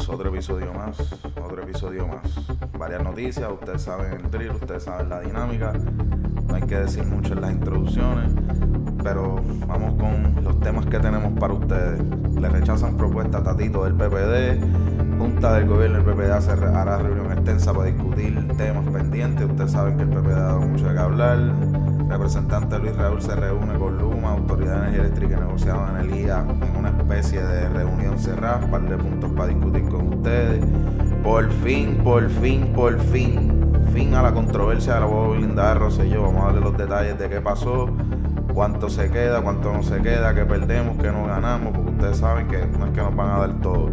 otro episodio más, otro episodio más. Varias noticias, ustedes saben el drill, ustedes saben la dinámica. No hay que decir mucho en las introducciones, pero vamos con los temas que tenemos para ustedes. Le rechazan propuesta a Tatito del PPD. Junta del gobierno del PPD hará reunión extensa para discutir temas pendientes. Ustedes saben que el PPD ha dado mucho de qué hablar representante Luis Raúl se reúne con Luma, Autoridad de Energía Eléctrica y negociados en el IA en una especie de reunión cerrada, par de puntos para discutir con ustedes. Por fin, por fin, por fin, fin a la controversia de la boba blindada de Rosselló. Vamos a darle los detalles de qué pasó, cuánto se queda, cuánto no se queda, qué perdemos, qué no ganamos, porque ustedes saben que no es que nos van a dar todo.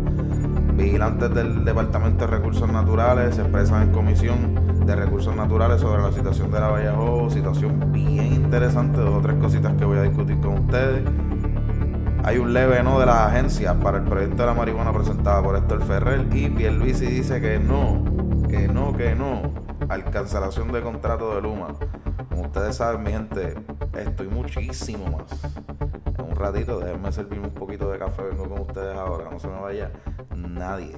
Vigilantes del Departamento de Recursos Naturales se expresan en comisión de recursos naturales sobre la situación de la Vallejo, situación bien interesante, dos o tres cositas que voy a discutir con ustedes. Hay un leve no de las agencias para el proyecto de la marihuana presentada por Héctor Ferrer y Pierluisi dice que no, que no, que no al cancelación de contrato de Luma. Como ustedes saben, mi gente, estoy muchísimo más. En un ratito, déjenme servirme un poquito de café, vengo con ustedes ahora, no se me vaya nadie.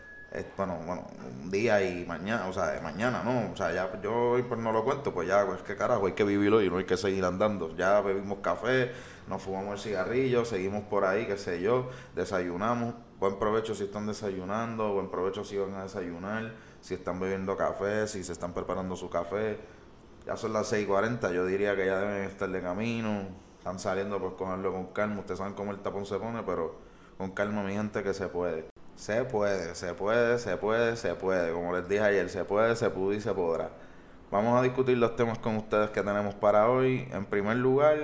bueno, bueno, un día y mañana, o sea, mañana, ¿no? O sea, ya yo pues no lo cuento, pues ya, pues qué carajo, hay que vivirlo y no hay que seguir andando. Ya bebimos café, nos fumamos el cigarrillo, seguimos por ahí, qué sé yo, desayunamos. Buen provecho si están desayunando, buen provecho si van a desayunar, si están bebiendo café, si se están preparando su café. Ya son las 6.40, yo diría que ya deben estar de camino, están saliendo, pues cogerlo con calma. Ustedes saben cómo el tapón se pone, pero con calma, mi gente, que se puede. Se puede, se puede, se puede, se puede. Como les dije ayer, se puede, se pudo y se podrá. Vamos a discutir los temas con ustedes que tenemos para hoy. En primer lugar,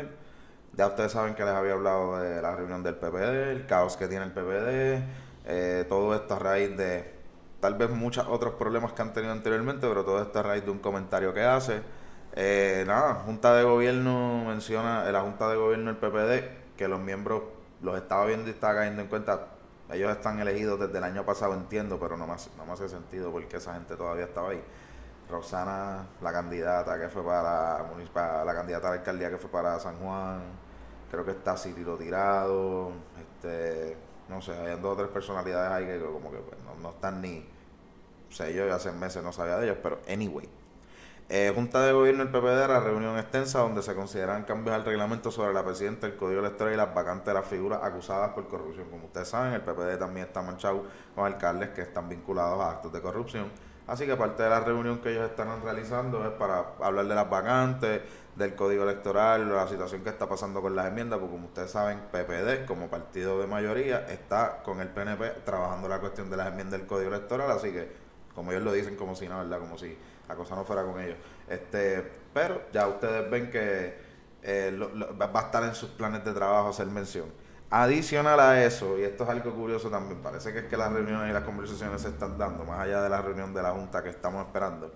ya ustedes saben que les había hablado de la reunión del PPD, el caos que tiene el PPD, eh, todo esto a raíz de tal vez muchos otros problemas que han tenido anteriormente, pero todo esto a raíz de un comentario que hace. Eh, nada, Junta de Gobierno menciona, en la Junta de Gobierno del PPD, que los miembros los estaba viendo y estaba cayendo en cuenta ellos están elegidos desde el año pasado, entiendo, pero no me, hace, no me hace sentido porque esa gente todavía estaba ahí. Roxana, la candidata que fue para, la candidata a la alcaldía que fue para San Juan, creo que está Cirilo Tirado, este, no sé, hay dos o tres personalidades ahí que como que pues, no, no, están ni, o sea, yo hace meses no sabía de ellos, pero anyway, eh, Junta de Gobierno del PPD, reunión extensa donde se consideran cambios al reglamento sobre la presidenta, el código electoral y las vacantes de las figuras acusadas por corrupción. Como ustedes saben, el PPD también está manchado con alcaldes que están vinculados a actos de corrupción. Así que parte de la reunión que ellos están realizando es para hablar de las vacantes, del código electoral, la situación que está pasando con las enmiendas, porque como ustedes saben, PPD como partido de mayoría está con el PNP trabajando la cuestión de las enmiendas del código electoral, así que como ellos lo dicen como si no, ¿verdad? Como si la cosa no fuera con ellos. Este, pero ya ustedes ven que eh, va a estar en sus planes de trabajo hacer mención. Adicional a eso, y esto es algo curioso también, parece que es que las reuniones y las conversaciones se están dando, más allá de la reunión de la Junta que estamos esperando.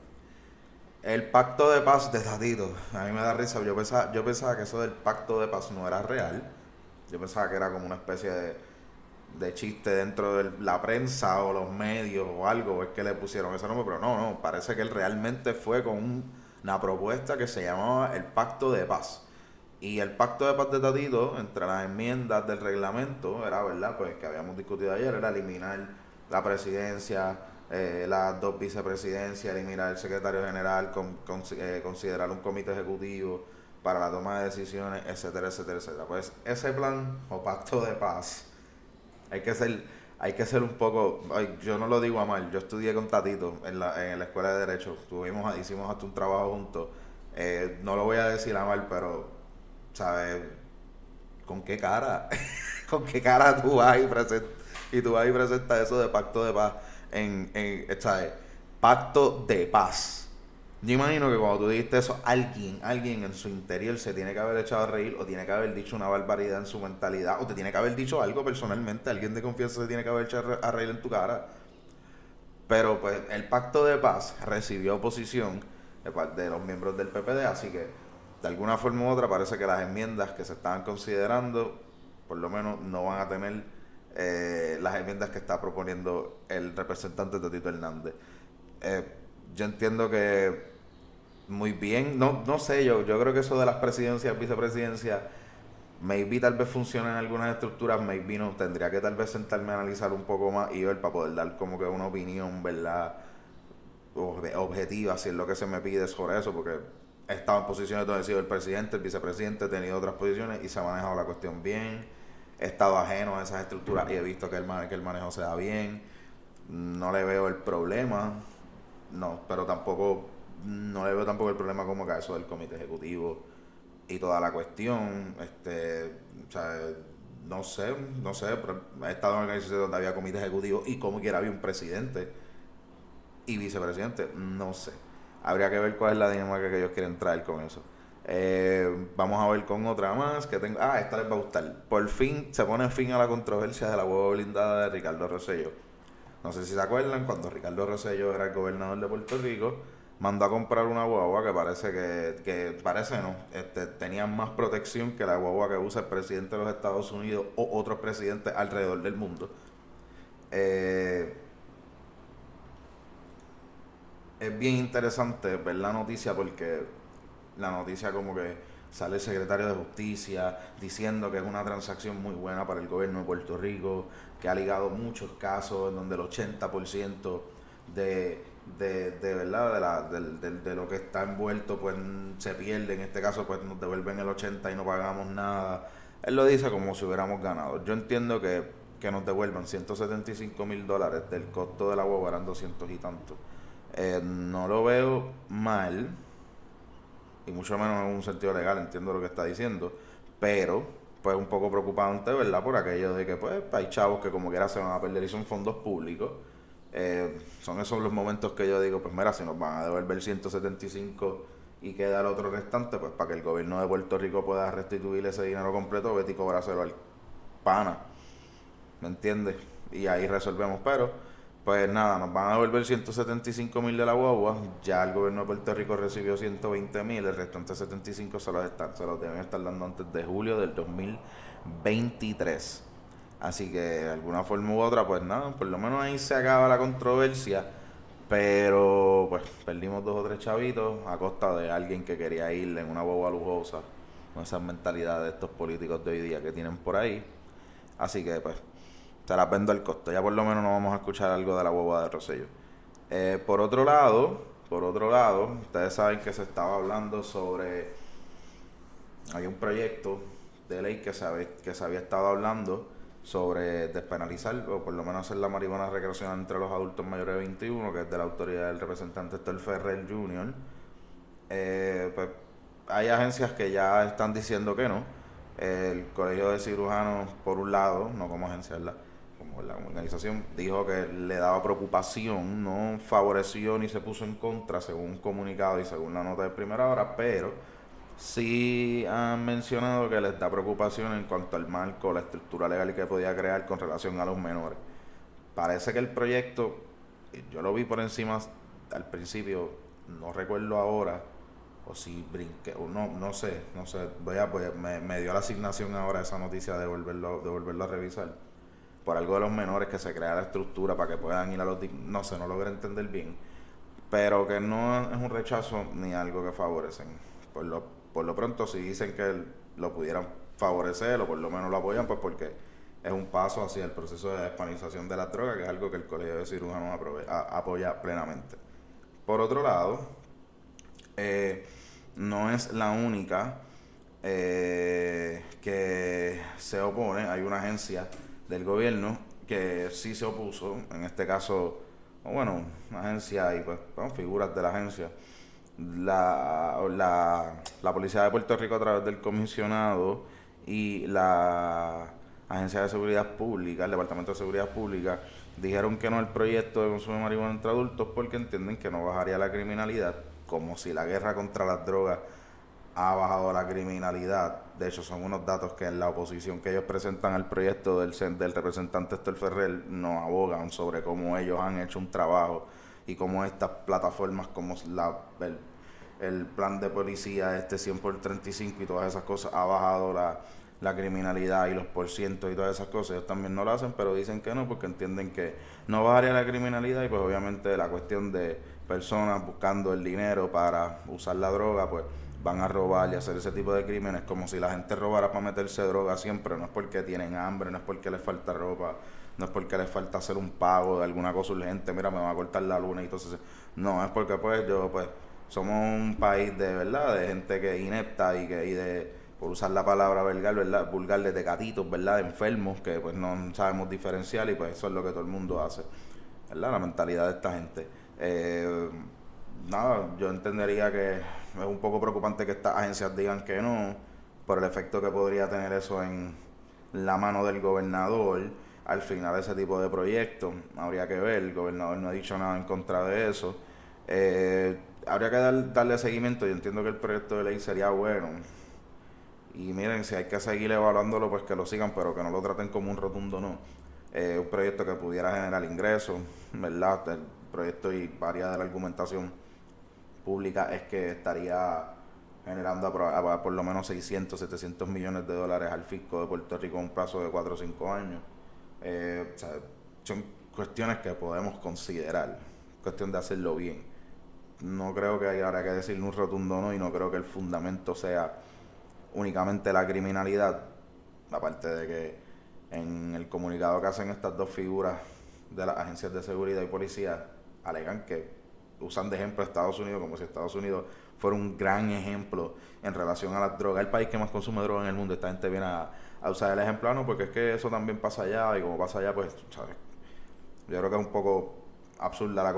El pacto de paz de Tatito, a mí me da risa, yo pensaba, yo pensaba que eso del pacto de paz no era real, yo pensaba que era como una especie de de chiste dentro de la prensa o los medios o algo, es que le pusieron ese nombre, pero no, no, parece que él realmente fue con una propuesta que se llamaba el Pacto de Paz. Y el Pacto de Paz de Tatito, entre las enmiendas del reglamento, era verdad, pues que habíamos discutido ayer, era eliminar la presidencia, eh, las dos vicepresidencias, eliminar el secretario general, con, eh, considerar un comité ejecutivo para la toma de decisiones, etcétera, etcétera, etcétera. Pues ese plan o pacto de paz hay que ser, hay que ser un poco, yo no lo digo a mal, yo estudié con Tatito en la, en la escuela de Derecho, tuvimos, hicimos hasta un trabajo juntos, eh, no lo voy a decir a mal, pero, ¿sabes? ¿Con qué cara? ¿Con qué cara tú vas y presentas, y tú vas y presentas eso de pacto de paz en, en ¿sabes? Pacto de paz. Yo imagino que cuando tú dijiste eso, alguien, alguien en su interior se tiene que haber echado a reír o tiene que haber dicho una barbaridad en su mentalidad o te tiene que haber dicho algo personalmente. Alguien de confianza se tiene que haber echado a reír en tu cara. Pero pues el pacto de paz recibió oposición de los miembros del PPD, así que de alguna forma u otra parece que las enmiendas que se estaban considerando, por lo menos no van a tener eh, las enmiendas que está proponiendo el representante de Tito Hernández. Eh, yo entiendo que muy bien. No, no sé, yo, yo creo que eso de las presidencias, vicepresidencias, maybe tal vez funciona en algunas estructuras, maybe no. Tendría que tal vez sentarme a analizar un poco más y ver para poder dar como que una opinión, ¿verdad? Objetiva, si es lo que se me pide sobre eso, porque he estado en posiciones donde he sido el presidente, el vicepresidente, he tenido otras posiciones y se ha manejado la cuestión bien. He estado ajeno a esas estructuras y he visto que el, que el manejo se da bien. No le veo el problema, no, pero tampoco no le veo tampoco el problema como que eso del comité ejecutivo y toda la cuestión. Este, no sé, no sé, pero he estado en organizaciones donde había comité ejecutivo y como quiera había un presidente y vicepresidente, no sé. Habría que ver cuál es la dinámica que ellos quieren traer con eso. Eh, vamos a ver con otra más que tengo. Ah, esta les va a gustar. Por fin se pone fin a la controversia de la huevo blindada de Ricardo Rosello. No sé si se acuerdan, cuando Ricardo Rosello era el gobernador de Puerto Rico, mandó a comprar una guagua que parece que, que parece no, este, tenía más protección que la guagua que usa el presidente de los Estados Unidos o otros presidentes alrededor del mundo. Eh, es bien interesante ver la noticia porque la noticia como que sale el secretario de justicia diciendo que es una transacción muy buena para el gobierno de Puerto Rico, que ha ligado muchos casos en donde el 80% de de, de verdad de, la, de, de, lo que está envuelto pues se pierde. En este caso pues nos devuelven el 80 y no pagamos nada. Él lo dice como si hubiéramos ganado. Yo entiendo que, que nos devuelvan 175 mil dólares del costo de la huevo eran 200 y tanto. Eh, no lo veo mal y mucho menos en un sentido legal entiendo lo que está diciendo pero pues un poco preocupante verdad por aquello de que pues hay chavos que como quiera se van a perder y son fondos públicos eh, son esos los momentos que yo digo, pues mira, si nos van a devolver 175 y queda el otro restante, pues para que el gobierno de Puerto Rico pueda restituir ese dinero completo, vete y cobráselo al pana. ¿Me entiendes? Y ahí resolvemos. Pero, pues nada, nos van a devolver 175 mil de la guagua. Ya el gobierno de Puerto Rico recibió 120 mil, el restante 75 se los, están, se los deben estar dando antes de julio del 2023. Así que de alguna forma u otra, pues nada, por lo menos ahí se acaba la controversia. Pero pues perdimos dos o tres chavitos a costa de alguien que quería ir en una boba lujosa. Con esa mentalidad de estos políticos de hoy día que tienen por ahí. Así que pues se las vendo al costo. Ya por lo menos no vamos a escuchar algo de la boba de Rosello. Eh, por otro lado, por otro lado, ustedes saben que se estaba hablando sobre. Hay un proyecto de ley que se, que se había estado hablando sobre despenalizar o por lo menos hacer la marihuana recreacional entre los adultos mayores de 21, que es de la autoridad del representante Estel Ferrer Jr. Eh, pues hay agencias que ya están diciendo que no. El Colegio de Cirujanos, por un lado, no como agencia, como la organización, dijo que le daba preocupación, no favoreció ni se puso en contra, según un comunicado y según la nota de primera hora, pero sí han mencionado que les da preocupación en cuanto al marco, la estructura legal que podía crear con relación a los menores. Parece que el proyecto, yo lo vi por encima al principio, no recuerdo ahora, o si brinqué, o no, no sé, no sé, voy a, me, dio la asignación ahora esa noticia de volverlo, de volverlo a revisar. Por algo de los menores que se crea la estructura para que puedan ir a los... No sé, no logré entender bien. Pero que no es un rechazo ni algo que favorecen. Por lo por lo pronto si dicen que lo pudieran favorecer o por lo menos lo apoyan, pues porque es un paso hacia el proceso de despanización de la droga, que es algo que el Colegio de Cirujanos apoya plenamente. Por otro lado, eh, no es la única eh, que se opone, hay una agencia del gobierno que sí se opuso, en este caso, bueno, una agencia y pues figuras de la agencia la, la, la, Policía de Puerto Rico a través del comisionado y la Agencia de Seguridad Pública, el Departamento de Seguridad Pública, dijeron que no al proyecto de consumo de marihuana entre adultos porque entienden que no bajaría la criminalidad como si la guerra contra las drogas ha bajado la criminalidad. De hecho, son unos datos que en la oposición que ellos presentan al proyecto del, del representante Estel Ferrer nos abogan sobre cómo ellos han hecho un trabajo y cómo estas plataformas como la, el, plan de policía este 100 por 35 y todas esas cosas ha bajado la, la criminalidad y los porcientos y todas esas cosas. Ellos también no lo hacen, pero dicen que no porque entienden que no bajaría la criminalidad y pues obviamente la cuestión de personas buscando el dinero para usar la droga, pues van a robar y hacer ese tipo de crímenes como si la gente robara para meterse droga siempre, no es porque tienen hambre, no es porque les falta ropa, no es porque les falta hacer un pago de alguna cosa urgente, mira, me va a cortar la luna y entonces, no, es porque pues yo pues somos un país de verdad, de gente que es inepta y que y de por usar la palabra vulgar, ¿verdad? vulgar de gatitos, ¿verdad? Enfermos que pues no sabemos diferenciar y pues eso es lo que todo el mundo hace, ¿verdad? La mentalidad de esta gente. Eh, nada, yo entendería que es un poco preocupante que estas agencias digan que no, por el efecto que podría tener eso en la mano del gobernador al final ese tipo de proyectos. Habría que ver, el gobernador no ha dicho nada en contra de eso. Eh, habría que darle seguimiento, yo entiendo que el proyecto de ley sería bueno. Y miren, si hay que seguir evaluándolo, pues que lo sigan, pero que no lo traten como un rotundo no. Eh, un proyecto que pudiera generar ingresos, ¿verdad? El proyecto y varias de la argumentación pública es que estaría generando por lo menos 600, 700 millones de dólares al fisco de Puerto Rico en un plazo de 4 o 5 años. Eh, son cuestiones que podemos considerar, cuestión de hacerlo bien. No creo que haya que decirle un rotundo no y no creo que el fundamento sea únicamente la criminalidad, aparte de que en el comunicado que hacen estas dos figuras de las agencias de seguridad y policía alegan que usan de ejemplo Estados Unidos como si Estados Unidos fuera un gran ejemplo en relación a las drogas. El país que más consume droga en el mundo, esta gente viene a, usar el ejemplo, ah, porque es que eso también pasa allá y como pasa allá, pues, ¿sabes? Yo creo que es un poco absurda la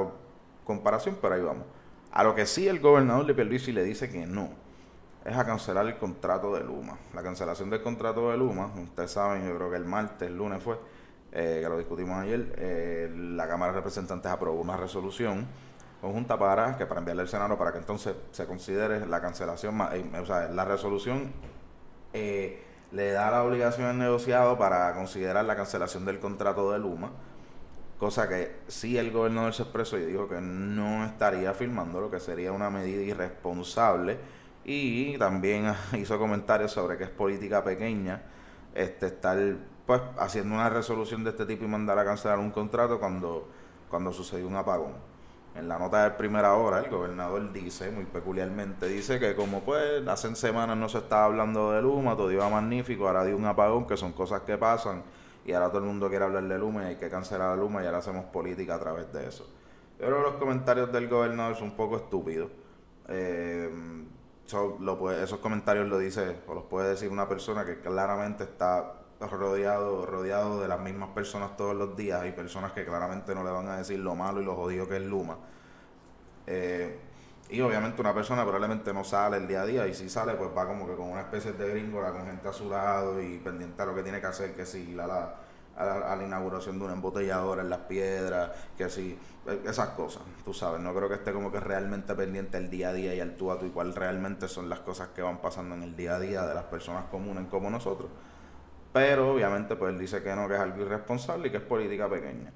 comparación, pero ahí vamos. A lo que sí el gobernador de Pierluisi le dice que no, es a cancelar el contrato de Luma. La cancelación del contrato de Luma, ustedes saben, yo creo que el martes, el lunes fue, eh, que lo discutimos ayer, eh, la Cámara de Representantes aprobó una resolución conjunta para que para enviarle al Senado para que entonces se considere la cancelación, eh, o sea, la resolución le da la obligación al negociado para considerar la cancelación del contrato de Luma, cosa que sí el gobernador se expresó y dijo que no estaría firmando, lo que sería una medida irresponsable y también hizo comentarios sobre que es política pequeña este estar pues haciendo una resolución de este tipo y mandar a cancelar un contrato cuando cuando sucedió un apagón en la nota de primera hora, el gobernador dice, muy peculiarmente, dice que como pues hace semanas no se estaba hablando de Luma, todo iba magnífico, ahora dio un apagón, que son cosas que pasan, y ahora todo el mundo quiere hablar de Luma y hay que cancelar a Luma y ahora hacemos política a través de eso. Yo creo que los comentarios del gobernador son un poco estúpidos. Eh, esos comentarios lo dice, o los puede decir una persona que claramente está rodeado, rodeado de las mismas personas todos los días. Hay personas que claramente no le van a decir lo malo y lo jodido que es Luma. Eh, y obviamente una persona probablemente no sale el día a día y si sale pues va como que con una especie de gringola con gente a y pendiente a lo que tiene que hacer, que si la, la, a, la, inauguración de una embotelladora en las piedras, que si eh, esas cosas, tú sabes, no creo que esté como que realmente pendiente el día a día y al tú a tú y cuál realmente son las cosas que van pasando en el día a día de las personas comunes como nosotros. Pero obviamente pues él dice que no, que es algo irresponsable y que es política pequeña.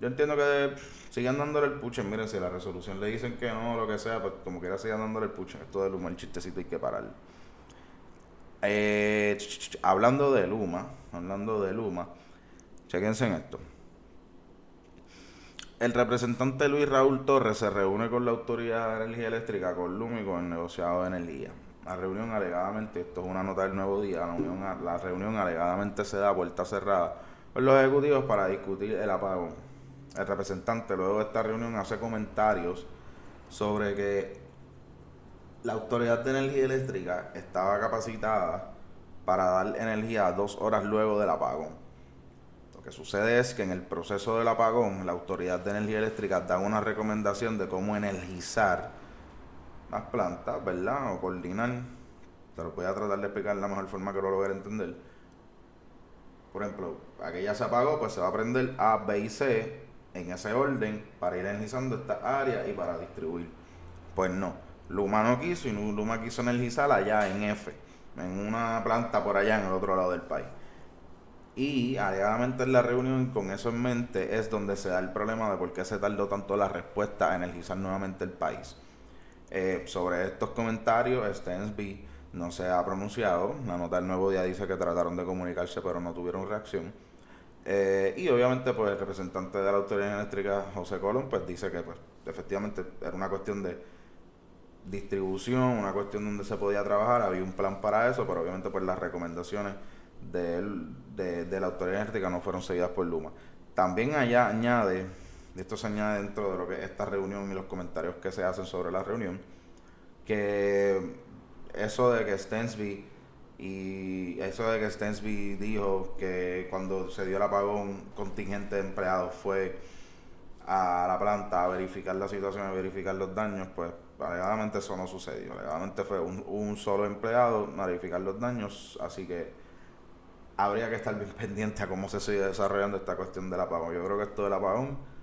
Yo entiendo que sigan dándole el puche, miren, si la resolución le dicen que no, lo que sea, pues como quiera sigan dándole el puche. Esto de Luma, el chistecito hay que parar. Eh, hablando de Luma, hablando de Luma, chequense en esto. El representante Luis Raúl Torres se reúne con la Autoridad de Energía Eléctrica, con Luma y con el negociado de energía. La reunión alegadamente, esto es una nota del nuevo día, la, la reunión alegadamente se da a puerta cerrada con los ejecutivos para discutir el apagón. El representante luego de esta reunión hace comentarios sobre que la Autoridad de Energía Eléctrica estaba capacitada para dar energía dos horas luego del apagón. Lo que sucede es que en el proceso del apagón, la Autoridad de Energía Eléctrica da una recomendación de cómo energizar las plantas, ¿verdad? O coordinar. Te lo voy a tratar de explicar de la mejor forma que lo logre entender. Por ejemplo, aquella se apagó, pues se va a prender A, B y C en ese orden para ir energizando esta área y para distribuir. Pues no, Luma no quiso y Luma quiso energizar allá en F, en una planta por allá en el otro lado del país. Y alegadamente en la reunión, con eso en mente, es donde se da el problema de por qué se tardó tanto la respuesta a energizar nuevamente el país. Eh, sobre estos comentarios, Stensby no se ha pronunciado. La nota del nuevo día dice que trataron de comunicarse pero no tuvieron reacción. Eh, y obviamente pues el representante de la Autoridad Eléctrica, José Colón, pues dice que pues efectivamente era una cuestión de distribución, una cuestión donde se podía trabajar, había un plan para eso, pero obviamente pues las recomendaciones de, de, la autoridad eléctrica no fueron seguidas por Luma. También allá añade, esto se añade dentro de lo que es esta reunión y los comentarios que se hacen sobre la reunión, que eso de que Stensby y eso de que Stensby dijo que cuando se dio el apagón contingente de empleados fue a la planta a verificar la situación, a verificar los daños, pues alegadamente eso no sucedió. Alegadamente fue un, un solo empleado a verificar los daños, así que habría que estar bien pendiente a cómo se sigue desarrollando esta cuestión del apagón. Yo creo que esto del apagón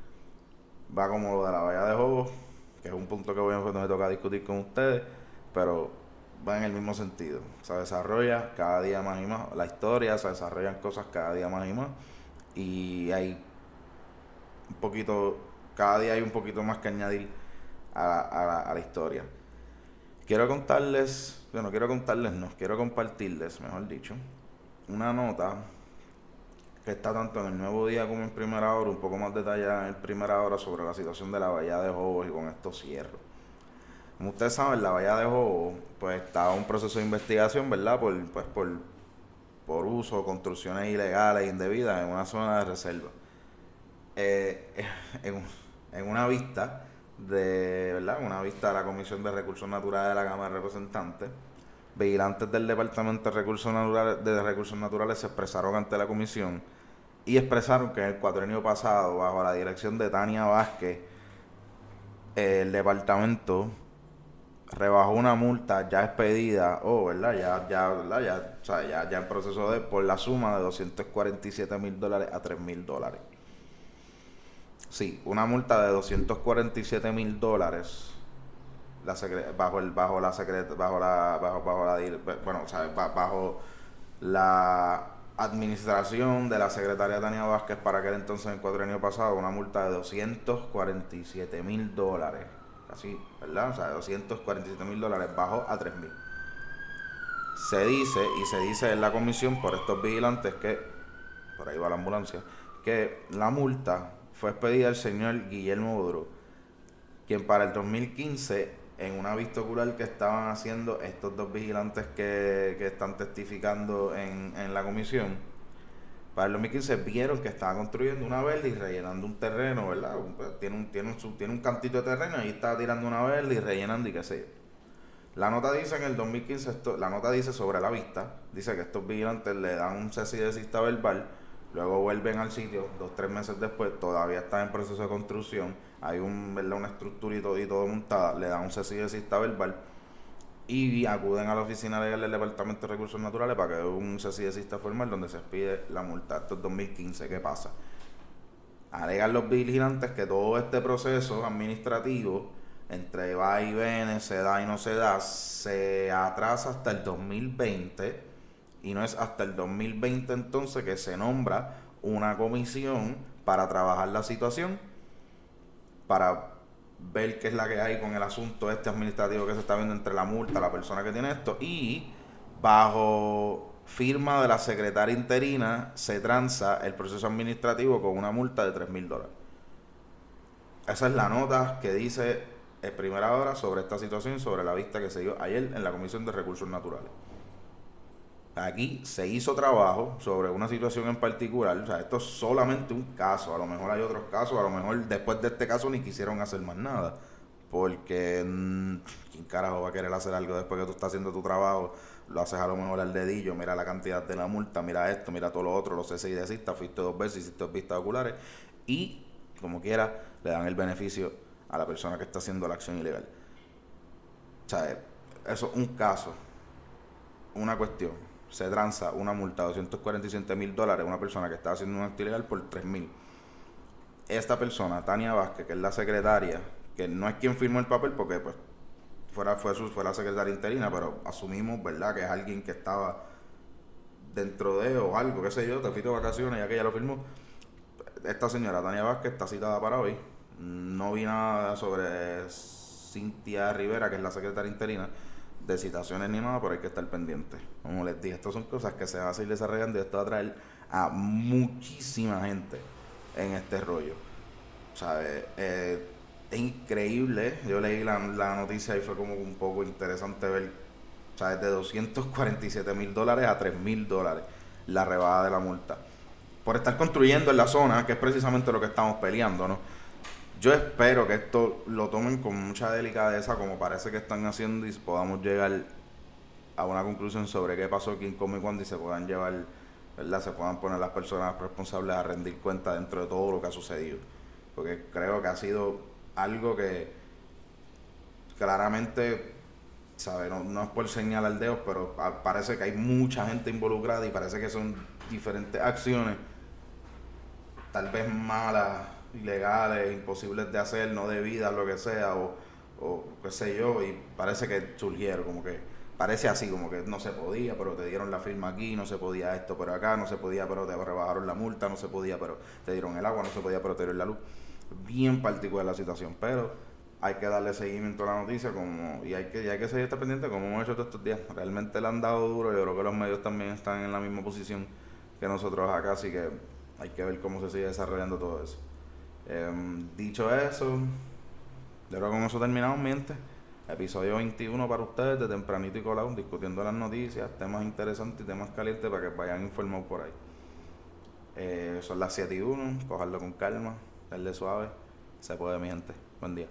va como lo de la valla de juego, que es un punto que a me toca discutir con ustedes, pero va en el mismo sentido. Se desarrolla cada día más y más la historia, se desarrollan cosas cada día más y más y hay un poquito, cada día hay un poquito más que añadir a, a la historia. Quiero contarles, bueno, quiero contarles, no, quiero compartirles, mejor dicho, una nota que está tanto en el Nuevo Día como en Primera Hora, un poco más detallada en Primera Hora sobre la situación de la Bahía de Jobos y con esto cierro. Como ustedes saben, la Bahía de Jobos pues estaba un proceso de investigación, ¿verdad? Por, pues, por, por uso, construcciones ilegales indebidas en una zona de reserva. Eh, en, en, una vista de, ¿verdad? Una vista de la Comisión de Recursos Naturales de la Cámara de Representantes, vigilantes del Departamento de Recursos Naturales, se expresaron ante la comisión y expresaron que en el cuatrenio pasado, bajo la dirección de Tania Vázquez, el departamento rebajó una multa ya expedida, o oh, ¿verdad? Ya, ya, ¿verdad? Ya, o sea, ya, ya en proceso de, por la suma de 247 mil dólares a 3 mil dólares. Sí, una multa de 247 mil dólares la bajo el bajo la secreta bajo la bajo, bajo la bueno o sea, bajo la administración de la secretaria Tania Vázquez para aquel entonces en el cuatrenio pasado una multa de 247 mil dólares. Casi verdad o sea de 247 mil dólares bajo a 3 mil. Se dice y se dice en la comisión por estos vigilantes que por ahí va la ambulancia que la multa fue expedida al señor Guillermo Bodro quien para el 2015 en una vista ocular que estaban haciendo estos dos vigilantes que, están testificando en, la comisión, para el 2015 vieron que estaba construyendo una verde y rellenando un terreno, ¿verdad? Pues, tiene un, tiene un, tiene un cantito de terreno y estaba tirando una verde y rellenando y qué sé yo. La nota dice en el 2015, esto, la nota dice sobre la vista, dice que estos vigilantes le dan un cese de cista verbal, luego vuelven al sitio, dos, tres meses después, todavía está en proceso de construcción, hay un, ¿verdad? una estructura y todo, y montada, le dan un cese de cista verbal y acuden a la oficina legal del Departamento de Recursos Naturales para que un cese de cista formal donde se pide la multa. Esto es 2015, ¿qué pasa? Alegan los vigilantes que todo este proceso administrativo entre va y viene, se da y no se da, se atrasa hasta el 2020 y no es hasta el 2020 entonces que se nombra una comisión para trabajar la situación para ver qué es la que hay con el asunto este administrativo que se está viendo entre la multa, la persona que tiene esto, y bajo firma de la secretaria interina se tranza el proceso administrativo con una multa de 3 mil dólares. Esa es la nota que dice en primera hora sobre esta situación, sobre la vista que se dio ayer en la Comisión de Recursos Naturales aquí se hizo trabajo sobre una situación en particular. O sea, esto es solamente un caso. A lo mejor hay otros casos. A lo mejor después de este caso ni quisieron hacer más nada. Porque, mm, ¿quién carajo va a querer hacer algo después que tú estás haciendo tu trabajo? Lo haces a lo mejor al dedillo. Mira la cantidad de la multa. Mira esto. Mira todo lo otro. Lo sé si decista. Fuiste dos veces. Hiciste dos vistas oculares. Y, como quiera, le dan el beneficio a la persona que está haciendo la acción ilegal. O sea, eso es un caso. Una cuestión se tranza una multa de 247 mil dólares a una persona que está haciendo un acto ilegal por 3 mil. Esta persona, Tania Vázquez, que es la secretaria, que no es quien firmó el papel porque pues fuera, fue, su, fue la secretaria interina, pero asumimos, ¿verdad?, que es alguien que estaba dentro de o algo, qué sé yo, te fuiste de vacaciones ya que ella lo firmó. Esta señora, Tania Vázquez, está citada para hoy. No vi nada sobre Cintia Rivera, que es la secretaria interina, de citaciones ni nada, pero hay que estar pendiente. Como les dije, estas son cosas que se van a seguir desarrollando y esto va a traer a muchísima gente en este rollo. ¿Sabes? Eh, es increíble. Yo leí la, la, noticia y fue como un poco interesante ver, ¿sabes? De 247 mil dólares a 3 mil dólares la rebada de la multa. Por estar construyendo en la zona, que es precisamente lo que estamos peleando, ¿no? Yo espero que esto lo tomen con mucha delicadeza, como parece que están haciendo, y podamos llegar a una conclusión sobre qué pasó, quién, cómo y cuándo, y se puedan llevar, ¿verdad? Se puedan poner las personas responsables a rendir cuenta dentro de todo lo que ha sucedido. Porque creo que ha sido algo que claramente, ¿sabe? No, no es por señalar dedos, pero parece que hay mucha gente involucrada y parece que son diferentes acciones, tal vez malas ilegales, imposibles de hacer, no debidas, lo que sea, o, o qué sé yo, y parece que surgieron, como que parece así, como que no se podía, pero te dieron la firma aquí, no se podía esto, pero acá, no se podía, pero te rebajaron la multa, no se podía, pero te dieron el agua, no se podía, pero te dieron la luz. Bien particular la situación, pero hay que darle seguimiento a la noticia como y hay que, y hay que seguir pendiente como hemos hecho todos estos días. Realmente le han dado duro, yo creo que los medios también están en la misma posición que nosotros acá, así que hay que ver cómo se sigue desarrollando todo eso. Em, dicho eso, yo creo con eso terminamos, miente. Episodio 21 para ustedes, de tempranito y colado, discutiendo las noticias, temas interesantes y temas calientes para que vayan informados por ahí. Eh, son las 7 y 1, cogerlo con calma, darle suave. Se puede, mi. Buen día.